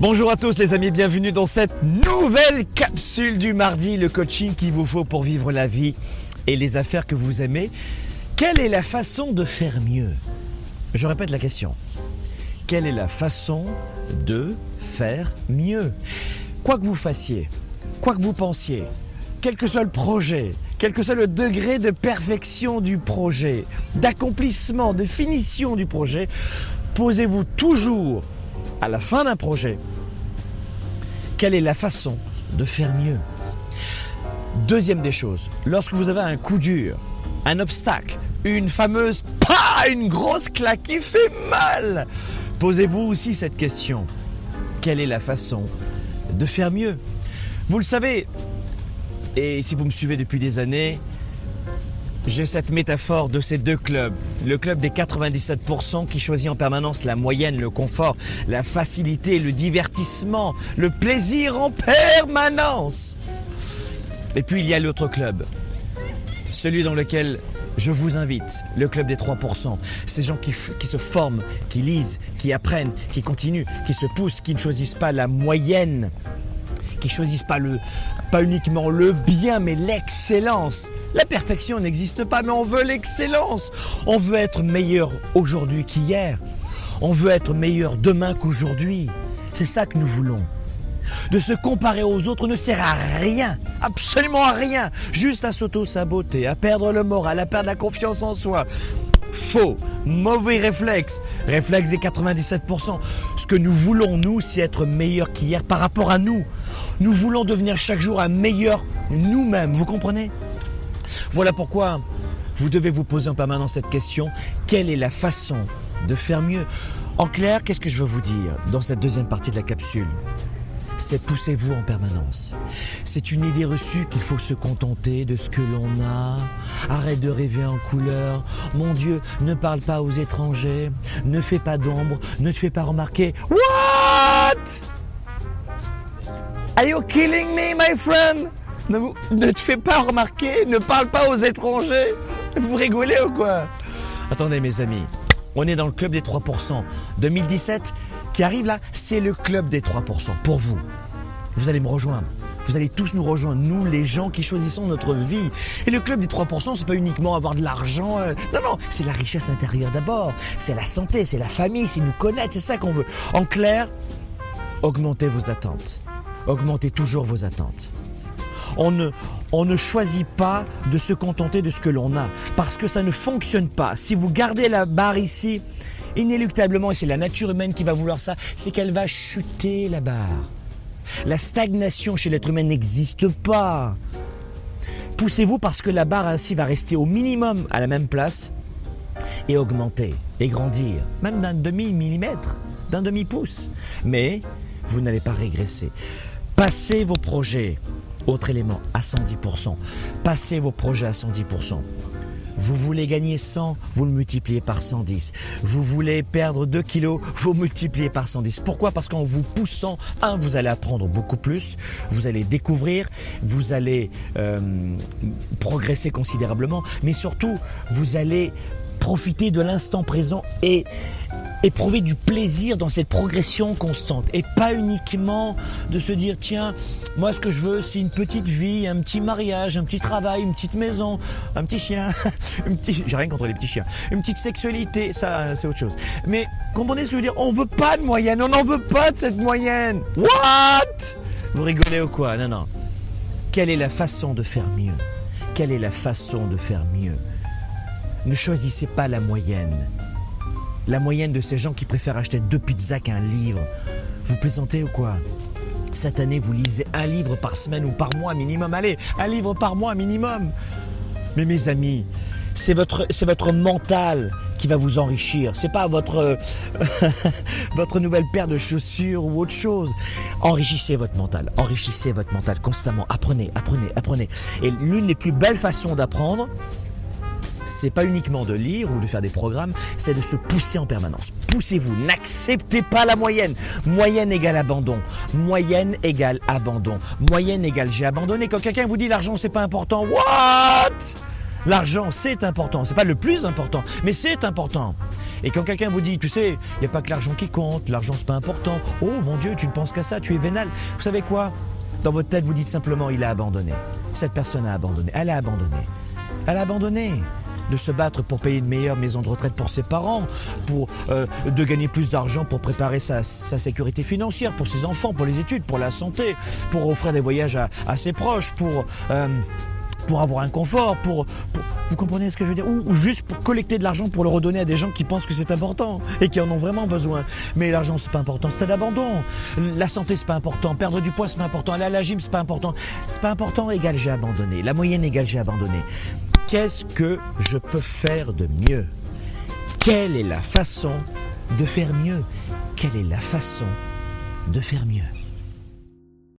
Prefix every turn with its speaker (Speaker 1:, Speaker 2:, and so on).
Speaker 1: Bonjour à tous les amis, bienvenue dans cette nouvelle capsule du mardi, le coaching qu'il vous faut pour vivre la vie et les affaires que vous aimez. Quelle est la façon de faire mieux? Je répète la question. Quelle est la façon de faire mieux? Quoi que vous fassiez, quoi que vous pensiez, quel que soit le projet, quel que soit le degré de perfection du projet, d'accomplissement, de finition du projet, posez-vous toujours à la fin d'un projet, quelle est la façon de faire mieux? Deuxième des choses, lorsque vous avez un coup dur, un obstacle, une fameuse pas, une grosse claque qui fait mal, posez-vous aussi cette question. Quelle est la façon de faire mieux? Vous le savez, et si vous me suivez depuis des années, j'ai cette métaphore de ces deux clubs. Le club des 97% qui choisit en permanence la moyenne, le confort, la facilité, le divertissement, le plaisir en permanence. Et puis il y a l'autre club, celui dans lequel je vous invite, le club des 3%. Ces gens qui, qui, se forment, qui lisent, qui apprennent, qui continuent, qui se poussent, qui ne choisissent pas la moyenne, qui choisissent pas le, pas uniquement le bien, mais l'excellence. La perfection n'existe pas, mais on veut l'excellence. On veut être meilleur aujourd'hui qu'hier. On veut être meilleur demain qu'aujourd'hui. C'est ça que nous voulons. De se comparer aux autres ne sert à rien, absolument à rien, juste à s'auto-saboter, à perdre le moral, à perdre la confiance en soi. Faux, mauvais réflexe, réflexe des 97%. Ce que nous voulons, nous, c'est être meilleur qu'hier par rapport à nous. Nous voulons devenir chaque jour un meilleur nous-mêmes, vous comprenez? Voilà pourquoi vous devez vous poser en permanence cette question, quelle est la façon de faire mieux? En clair, qu'est-ce que je veux vous dire dans cette deuxième partie de la capsule? C'est poussez-vous en permanence. C'est une idée reçue qu'il faut se contenter de ce que l'on a. Arrête de rêver en couleur. Mon Dieu, ne parle pas aux étrangers. Ne fais pas d'ombre. Ne te fais pas remarquer. What? Are you killing me, my friend? Ne, ne te fais pas remarquer. Ne parle pas aux étrangers. Vous rigolez ou quoi? Attendez, mes amis. On est dans le club des 3%. 2017, qui arrive là, c'est le club des 3%. Pour vous, vous allez me rejoindre. Vous allez tous nous rejoindre, nous les gens qui choisissons notre vie. Et le club des 3%, c'est pas uniquement avoir de l'argent. Euh, non, non, c'est la richesse intérieure d'abord. C'est la santé, c'est la famille, c'est nous connaître, c'est ça qu'on veut. En clair, augmentez vos attentes. Augmentez toujours vos attentes. On ne, on ne choisit pas de se contenter de ce que l'on a parce que ça ne fonctionne pas. Si vous gardez la barre ici, inéluctablement, et c'est la nature humaine qui va vouloir ça, c'est qu'elle va chuter la barre. La stagnation chez l'être humain n'existe pas. Poussez-vous parce que la barre ainsi va rester au minimum à la même place et augmenter et grandir, même d'un demi-millimètre, d'un demi-pouce. Mais vous n'allez pas régresser. Passez vos projets, autre élément, à 110%. Passez vos projets à 110%. Vous voulez gagner 100, vous le multipliez par 110. Vous voulez perdre 2 kilos, vous multipliez par 110. Pourquoi? Parce qu'en vous poussant, un, vous allez apprendre beaucoup plus, vous allez découvrir, vous allez euh, progresser considérablement, mais surtout, vous allez profiter de l'instant présent et éprouver du plaisir dans cette progression constante. Et pas uniquement de se dire tiens moi ce que je veux c'est une petite vie un petit mariage un petit travail une petite maison un petit chien une petite j'ai rien contre les petits chiens. Une petite sexualité ça c'est autre chose. Mais comprenez ce que je veux dire on veut pas de moyenne on n'en veut pas de cette moyenne. What? Vous rigolez ou quoi? Non non. Quelle est la façon de faire mieux? Quelle est la façon de faire mieux? Ne choisissez pas la moyenne la moyenne de ces gens qui préfèrent acheter deux pizzas qu'un livre. Vous plaisantez ou quoi? Cette année, vous lisez un livre par semaine ou par mois minimum. Allez, un livre par mois minimum. Mais mes amis, c'est votre, c'est votre mental qui va vous enrichir. C'est pas votre, votre nouvelle paire de chaussures ou autre chose. Enrichissez votre mental. Enrichissez votre mental constamment. Apprenez, apprenez, apprenez. Et l'une des plus belles façons d'apprendre, c'est pas uniquement de lire ou de faire des programmes, c'est de se pousser en permanence. Poussez-vous, n'acceptez pas la moyenne. Moyenne égale abandon. Moyenne égale abandon. Moyenne égale j'ai abandonné. Quand quelqu'un vous dit l'argent c'est pas important, what? L'argent, c'est important. C'est pas le plus important, mais c'est important. Et quand quelqu'un vous dit, tu sais, il n'y a pas que l'argent qui compte, l'argent c'est pas important. Oh mon Dieu, tu ne penses qu'à ça, tu es vénal. Vous savez quoi? Dans votre tête, vous dites simplement, il a abandonné. Cette personne a abandonné. Elle a abandonné. Elle a abandonné de se battre pour payer une meilleure maison de retraite pour ses parents, pour euh, de gagner plus d'argent pour préparer sa, sécurité financière, pour ses enfants, pour les études, pour la santé, pour offrir des voyages à, ses proches, pour euh, pour avoir un confort, pour, vous comprenez ce que je veux dire? Ou, juste pour collecter de l'argent pour le redonner à des gens qui pensent que c'est important et qui en ont vraiment besoin. Mais l'argent c'est pas important, c'est d'abandon. La santé c'est pas important, perdre du poids c'est pas important, aller à la gym c'est pas important. C'est pas important égal j'ai abandonné. La moyenne égale j'ai abandonné. Qu'est-ce que je peux faire de mieux? Quelle est la façon de faire mieux? Quelle est la façon de faire mieux?